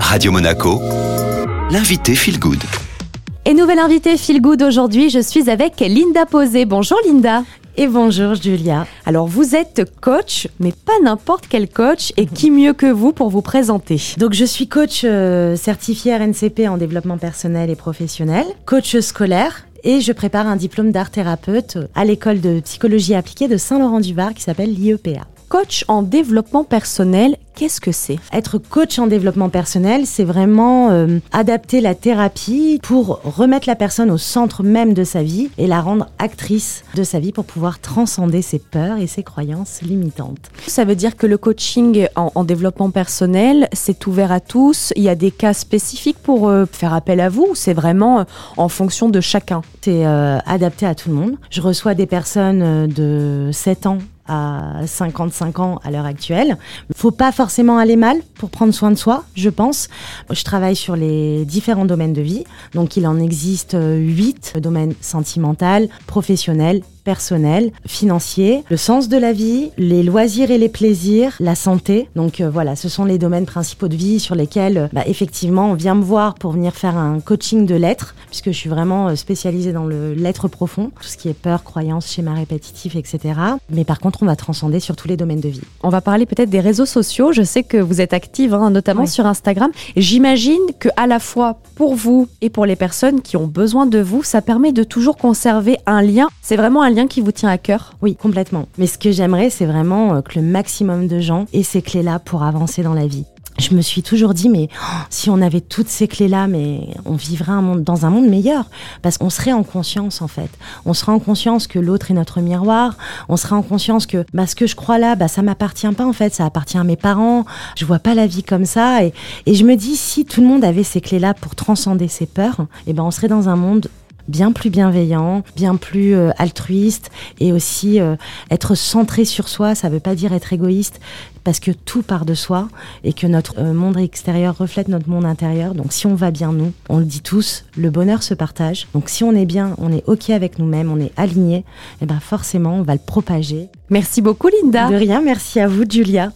Radio Monaco, l'invité Feel Good. Et nouvelle invitée Feel Good aujourd'hui, je suis avec Linda Posé. Bonjour Linda. Et bonjour Julia. Alors vous êtes coach, mais pas n'importe quel coach, et qui mieux que vous pour vous présenter? Donc je suis coach euh, certifié RNCP en développement personnel et professionnel, coach scolaire et je prépare un diplôme d'art thérapeute à l'école de psychologie appliquée de Saint-Laurent-du-Var qui s'appelle l'IEPA. Coach en développement personnel, qu'est-ce que c'est? Être coach en développement personnel, c'est vraiment euh, adapter la thérapie pour remettre la personne au centre même de sa vie et la rendre actrice de sa vie pour pouvoir transcender ses peurs et ses croyances limitantes. Ça veut dire que le coaching en, développement personnel, c'est ouvert à tous. Il y a des cas spécifiques pour euh, faire appel à vous C'est vraiment euh, en fonction de chacun? C'est adapté à tout le monde. Je reçois des personnes de 7 ans à 55 ans à l'heure actuelle. Faut pas forcément aller mal pour prendre soin de soi, je pense. Je travaille sur les différents domaines de vie. Donc il en existe huit domaines sentimental, professionnel, personnel, financier, le sens de la vie, les loisirs et les plaisirs, la santé. Donc euh, voilà, ce sont les domaines principaux de vie sur lesquels euh, bah, effectivement on vient me voir pour venir faire un coaching de lettres, puisque je suis vraiment euh, spécialisée dans le l'être profond, tout ce qui est peur, croyance, schéma répétitif, etc. Mais par contre, on va transcender sur tous les domaines de vie. On va parler peut-être des réseaux sociaux. Je sais que vous êtes active, hein, notamment sur Instagram. J'imagine que à la fois pour vous et pour les personnes qui ont besoin de vous, ça permet de toujours conserver un lien. C'est vraiment un qui vous tient à cœur? Oui, complètement. Mais ce que j'aimerais, c'est vraiment euh, que le maximum de gens aient ces clés-là pour avancer dans la vie je me suis toujours dit, mais oh, si on avait toutes ces clés-là, mais on vivrait un monde, dans un monde meilleur. Parce qu'on serait en conscience, en fait. On serait en conscience que l'autre est notre miroir. On serait en conscience que bah, ce que je crois là, bah, ça m'appartient pas, en fait. Ça appartient à mes parents. Je vois pas la vie comme ça. Et, et je me dis, si tout le monde avait ces clés-là pour transcender ses peurs, eh ben, on serait dans un monde bien plus bienveillant, bien plus euh, altruiste et aussi euh, être centré sur soi, ça ne veut pas dire être égoïste parce que tout part de soi et que notre euh, monde extérieur reflète notre monde intérieur. Donc si on va bien nous, on le dit tous, le bonheur se partage. Donc si on est bien, on est OK avec nous-mêmes, on est aligné, et eh ben forcément on va le propager. Merci beaucoup Linda. De rien, merci à vous Julia.